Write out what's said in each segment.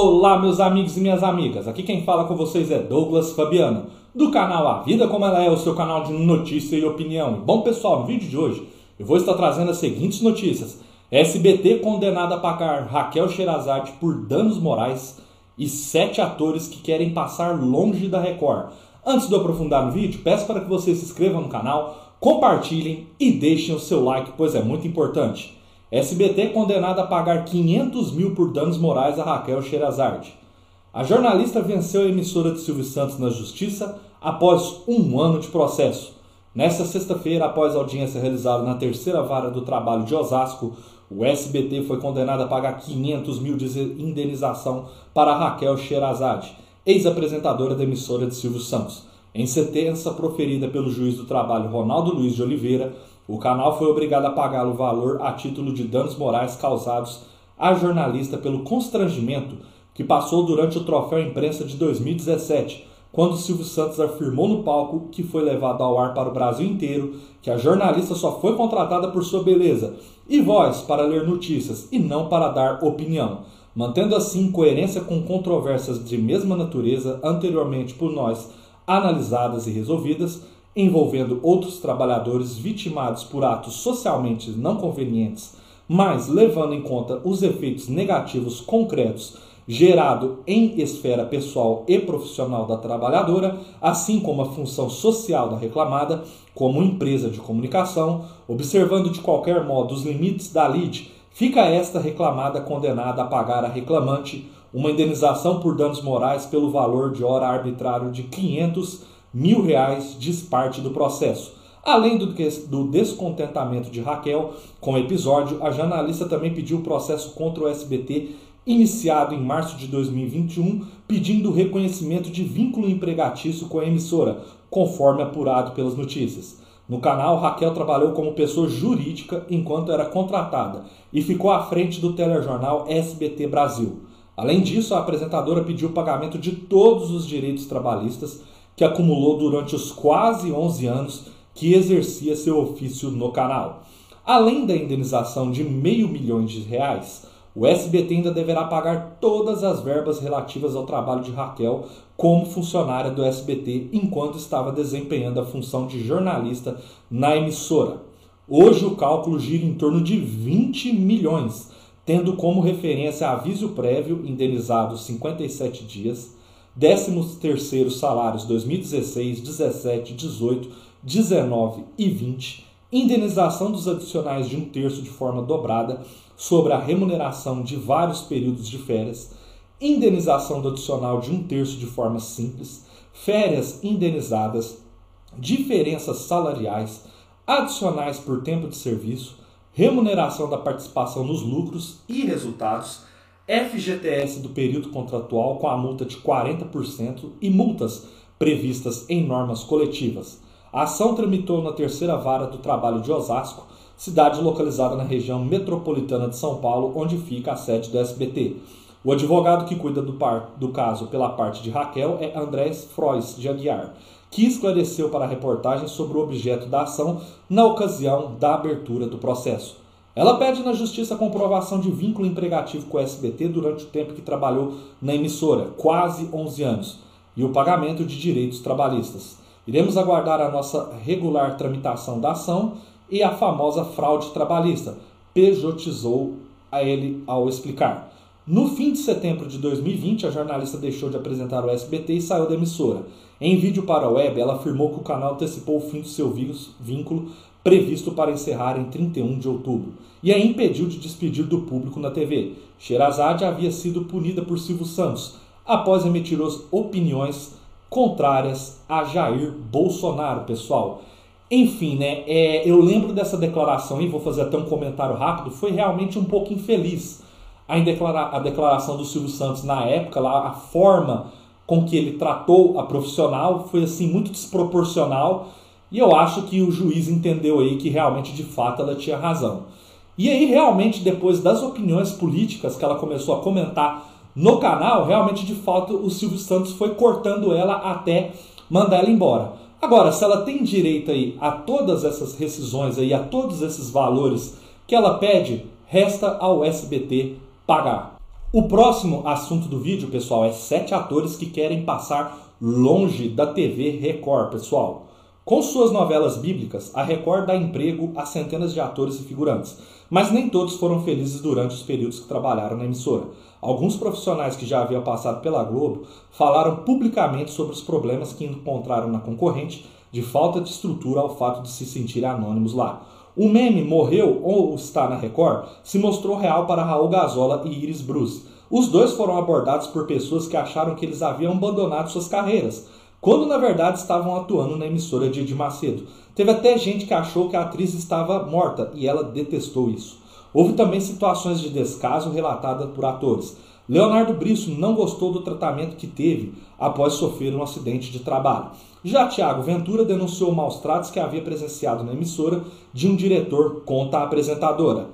Olá, meus amigos e minhas amigas. Aqui quem fala com vocês é Douglas Fabiano, do canal A Vida Como Ela É, o seu canal de notícia e opinião. Bom, pessoal, no vídeo de hoje eu vou estar trazendo as seguintes notícias. SBT condenada a pagar Raquel Sherazade por danos morais e sete atores que querem passar longe da Record. Antes de eu aprofundar no vídeo, peço para que vocês se inscrevam no canal, compartilhem e deixem o seu like, pois é muito importante. SBT condenada a pagar 500 mil por danos morais a Raquel Sherazade. A jornalista venceu a emissora de Silvio Santos na justiça após um ano de processo. Nesta sexta-feira, após a audiência realizada na terceira vara do trabalho de Osasco, o SBT foi condenado a pagar 500 mil de indenização para Raquel Sherazade, ex-apresentadora da emissora de Silvio Santos. Em sentença proferida pelo juiz do trabalho Ronaldo Luiz de Oliveira, o canal foi obrigado a pagar o valor a título de danos morais causados à jornalista pelo constrangimento que passou durante o Troféu Imprensa de 2017, quando Silvio Santos afirmou no palco que foi levado ao ar para o Brasil inteiro que a jornalista só foi contratada por sua beleza e voz para ler notícias e não para dar opinião, mantendo assim coerência com controvérsias de mesma natureza anteriormente por nós analisadas e resolvidas envolvendo outros trabalhadores vitimados por atos socialmente não convenientes, mas levando em conta os efeitos negativos concretos gerado em esfera pessoal e profissional da trabalhadora, assim como a função social da reclamada, como empresa de comunicação, observando de qualquer modo os limites da lide, fica esta reclamada condenada a pagar a reclamante uma indenização por danos morais pelo valor de hora arbitrário de 500 mil reais diz parte do processo. Além do, descontentamento de Raquel com o episódio, a jornalista também pediu o processo contra o SBT iniciado em março de 2021, pedindo o reconhecimento de vínculo empregatício com a emissora, conforme apurado pelas notícias. No canal, Raquel trabalhou como pessoa jurídica enquanto era contratada e ficou à frente do telejornal SBT Brasil. Além disso, a apresentadora pediu o pagamento de todos os direitos trabalhistas que acumulou durante os quase 11 anos que exercia seu ofício no canal. Além da indenização de meio milhão de reais, o SBT ainda deverá pagar todas as verbas relativas ao trabalho de Raquel como funcionária do SBT enquanto estava desempenhando a função de jornalista na emissora. Hoje o cálculo gira em torno de 20 milhões, tendo como referência aviso prévio indenizado 57 dias, 13 terceiro salários 2016, 17, 18, 19 e 20, indenização dos adicionais de um terço de forma dobrada sobre a remuneração de vários períodos de férias, indenização do adicional de um terço de forma simples, férias indenizadas, diferenças salariais, adicionais por tempo de serviço, remuneração da participação nos lucros e resultados FGTS do período contratual com a multa de 40% e multas previstas em normas coletivas. A ação tramitou na terceira vara do trabalho de Osasco, cidade localizada na região metropolitana de São Paulo, onde fica a sede do SBT. O advogado que cuida do, par, do caso pela parte de Raquel é Andrés Frois de Aguiar, que esclareceu para a reportagem sobre o objeto da ação na ocasião da abertura do processo. Ela pede na justiça a comprovação de vínculo empregativo com o SBT durante o tempo que trabalhou na emissora, quase 11 anos, e o pagamento de direitos trabalhistas. Iremos aguardar a nossa regular tramitação da ação e a famosa fraude trabalhista, pejotizou a ele ao explicar. No fim de setembro de 2020, a jornalista deixou de apresentar o SBT e saiu da emissora. Em vídeo para a web, ela afirmou que o canal antecipou o fim do seu vínculo previsto para encerrar em 31 de outubro, e a impediu de despedir do público na TV. Sherazade havia sido punida por Silvio Santos após emitir opiniões contrárias a Jair Bolsonaro, pessoal. Enfim, né? É, eu lembro dessa declaração e vou fazer até um comentário rápido. Foi realmente um pouco infeliz a, declara a declaração do Silvio Santos na época, lá, a forma com que ele tratou a profissional foi assim muito desproporcional e eu acho que o juiz entendeu aí que realmente, de fato, ela tinha razão. E aí, realmente, depois das opiniões políticas que ela começou a comentar no canal, realmente, de fato, o Silvio Santos foi cortando ela até mandar ela embora. Agora, se ela tem direito aí a todas essas rescisões aí, a todos esses valores que ela pede, resta ao SBT pagar. O próximo assunto do vídeo, pessoal, é sete atores que querem passar longe da TV Record, pessoal. Com suas novelas bíblicas, a Record dá emprego a centenas de atores e figurantes, mas nem todos foram felizes durante os períodos que trabalharam na emissora. Alguns profissionais que já haviam passado pela Globo falaram publicamente sobre os problemas que encontraram na concorrente, de falta de estrutura ao fato de se sentirem anônimos lá. O meme morreu ou está na Record se mostrou real para Raul Gazola e Iris Bruce. Os dois foram abordados por pessoas que acharam que eles haviam abandonado suas carreiras quando na verdade estavam atuando na emissora de Edir Macedo. Teve até gente que achou que a atriz estava morta e ela detestou isso. Houve também situações de descaso relatadas por atores. Leonardo Brisso não gostou do tratamento que teve após sofrer um acidente de trabalho. Já Tiago Ventura denunciou maus tratos que havia presenciado na emissora de um diretor contra a apresentadora.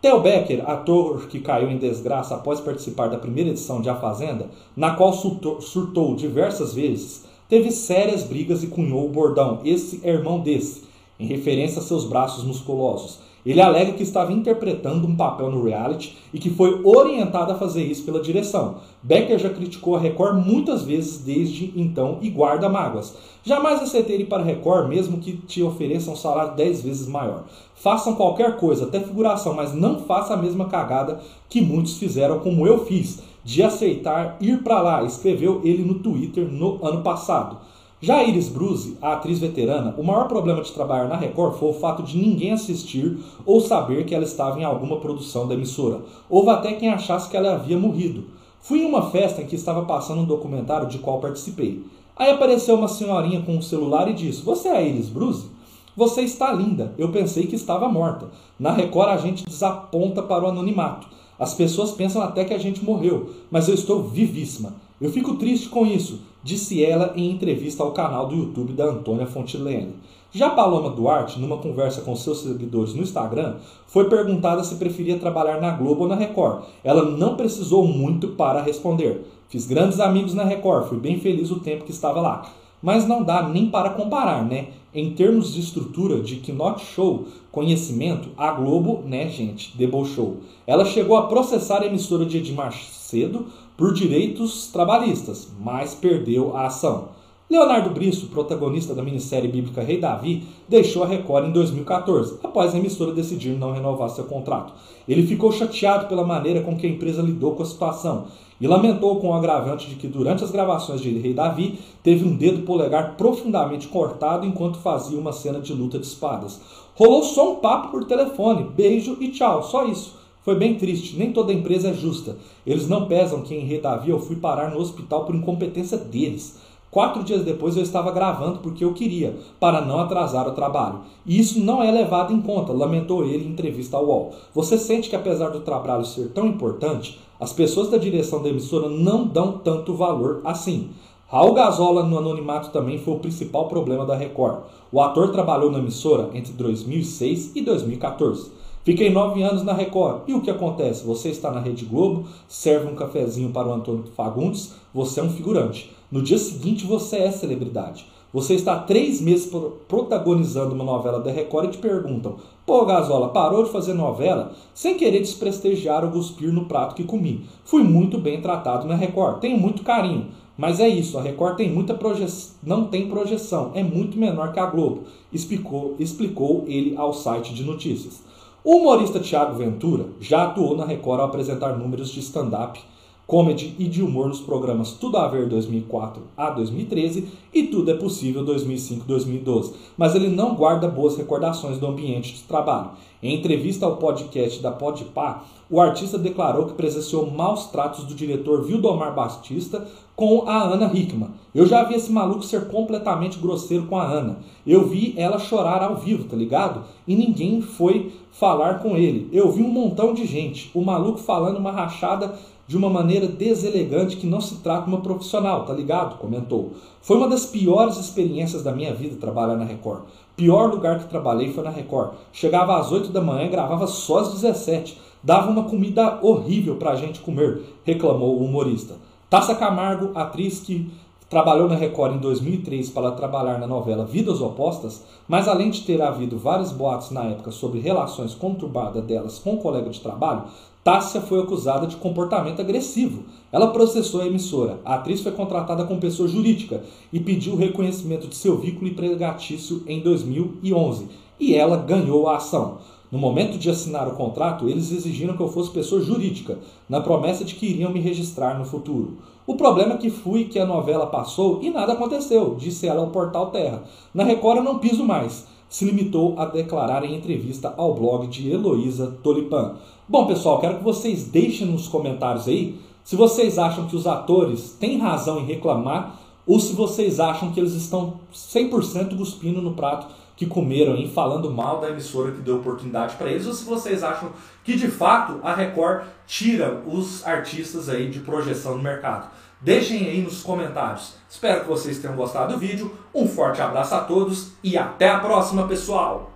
Theo Becker, ator que caiu em desgraça após participar da primeira edição de A Fazenda, na qual surtou diversas vezes, teve sérias brigas e cunhou o bordão Esse é irmão desse, em referência a seus braços musculosos. Ele alega que estava interpretando um papel no reality e que foi orientado a fazer isso pela direção. Becker já criticou a Record muitas vezes desde então e guarda mágoas. Jamais aceitei ir para a Record, mesmo que te ofereçam um salário 10 vezes maior. Façam qualquer coisa, até figuração, mas não faça a mesma cagada que muitos fizeram, como eu fiz, de aceitar ir para lá, escreveu ele no Twitter no ano passado. Já Iris Bruce, a atriz veterana, o maior problema de trabalhar na Record foi o fato de ninguém assistir ou saber que ela estava em alguma produção da emissora. Houve até quem achasse que ela havia morrido. Fui em uma festa em que estava passando um documentário de qual participei. Aí apareceu uma senhorinha com um celular e disse: Você é Iris Bruce? Você está linda. Eu pensei que estava morta. Na Record a gente desaponta para o anonimato. As pessoas pensam até que a gente morreu, mas eu estou vivíssima. Eu fico triste com isso disse ela em entrevista ao canal do YouTube da Antônia Fontilene. Já Paloma Duarte, numa conversa com seus seguidores no Instagram, foi perguntada se preferia trabalhar na Globo ou na Record. Ela não precisou muito para responder. Fiz grandes amigos na Record, fui bem feliz o tempo que estava lá. Mas não dá nem para comparar, né? Em termos de estrutura, de que not show, conhecimento, a Globo, né, gente, debochou. Ela chegou a processar a emissora de Edmar Cedo por direitos trabalhistas, mas perdeu a ação. Leonardo Brisso, protagonista da minissérie bíblica Rei Davi, deixou a Record em 2014, após a emissora decidir não renovar seu contrato. Ele ficou chateado pela maneira com que a empresa lidou com a situação e lamentou com o agravante de que durante as gravações de Rei Davi teve um dedo polegar profundamente cortado enquanto fazia uma cena de luta de espadas. Rolou só um papo por telefone, beijo e tchau, só isso. Foi bem triste, nem toda empresa é justa. Eles não pesam que em Redavi eu fui parar no hospital por incompetência deles. Quatro dias depois eu estava gravando porque eu queria, para não atrasar o trabalho. E isso não é levado em conta, lamentou ele em entrevista ao UOL. Você sente que apesar do trabalho ser tão importante, as pessoas da direção da emissora não dão tanto valor assim. Raul Gazola no anonimato também foi o principal problema da Record. O ator trabalhou na emissora entre 2006 e 2014. Fiquei nove anos na Record. E o que acontece? Você está na Rede Globo, serve um cafezinho para o Antônio Fagundes, você é um figurante. No dia seguinte você é celebridade. Você está três meses protagonizando uma novela da Record e te perguntam: Pô, Gasola, parou de fazer novela? Sem querer desprestigiar ou cuspir no prato que comi. Fui muito bem tratado na Record, tenho muito carinho. Mas é isso, a Record tem muita não tem projeção, é muito menor que a Globo, explicou, explicou ele ao site de notícias. O humorista Tiago Ventura já atuou na Record ao apresentar números de stand-up, comedy e de humor nos programas Tudo a Ver 2004 a 2013 e Tudo é Possível 2005-2012, mas ele não guarda boas recordações do ambiente de trabalho. Em entrevista ao podcast da Podpah, o artista declarou que presenciou maus tratos do diretor Vildomar Batista com a Ana Hickman. Eu já vi esse maluco ser completamente grosseiro com a Ana. Eu vi ela chorar ao vivo, tá ligado? E ninguém foi falar com ele. Eu vi um montão de gente. O maluco falando uma rachada de uma maneira deselegante que não se trata uma profissional, tá ligado? Comentou. Foi uma das piores experiências da minha vida trabalhar na Record. Pior lugar que trabalhei foi na Record. Chegava às 8 da manhã gravava só às 17. Dava uma comida horrível pra gente comer, reclamou o humorista. Tassa Camargo, atriz que trabalhou na Record em 2003 para trabalhar na novela Vidas Opostas, mas além de ter havido vários boatos na época sobre relações conturbadas delas com colega de trabalho, Tássia foi acusada de comportamento agressivo. Ela processou a emissora. A atriz foi contratada como pessoa jurídica e pediu o reconhecimento de seu vínculo empregatício em 2011. E ela ganhou a ação. No momento de assinar o contrato, eles exigiram que eu fosse pessoa jurídica, na promessa de que iriam me registrar no futuro. O problema é que fui que a novela passou e nada aconteceu, disse ela ao portal Terra. Na Record eu não piso mais se limitou a declarar em entrevista ao blog de Heloísa Tolipan. Bom, pessoal, quero que vocês deixem nos comentários aí se vocês acham que os atores têm razão em reclamar ou se vocês acham que eles estão 100% cuspindo no prato que comeram e falando mal da emissora que deu oportunidade para eles, ou se vocês acham que de fato a Record tira os artistas aí de projeção no mercado. Deixem aí nos comentários. Espero que vocês tenham gostado do vídeo. Um forte abraço a todos e até a próxima, pessoal!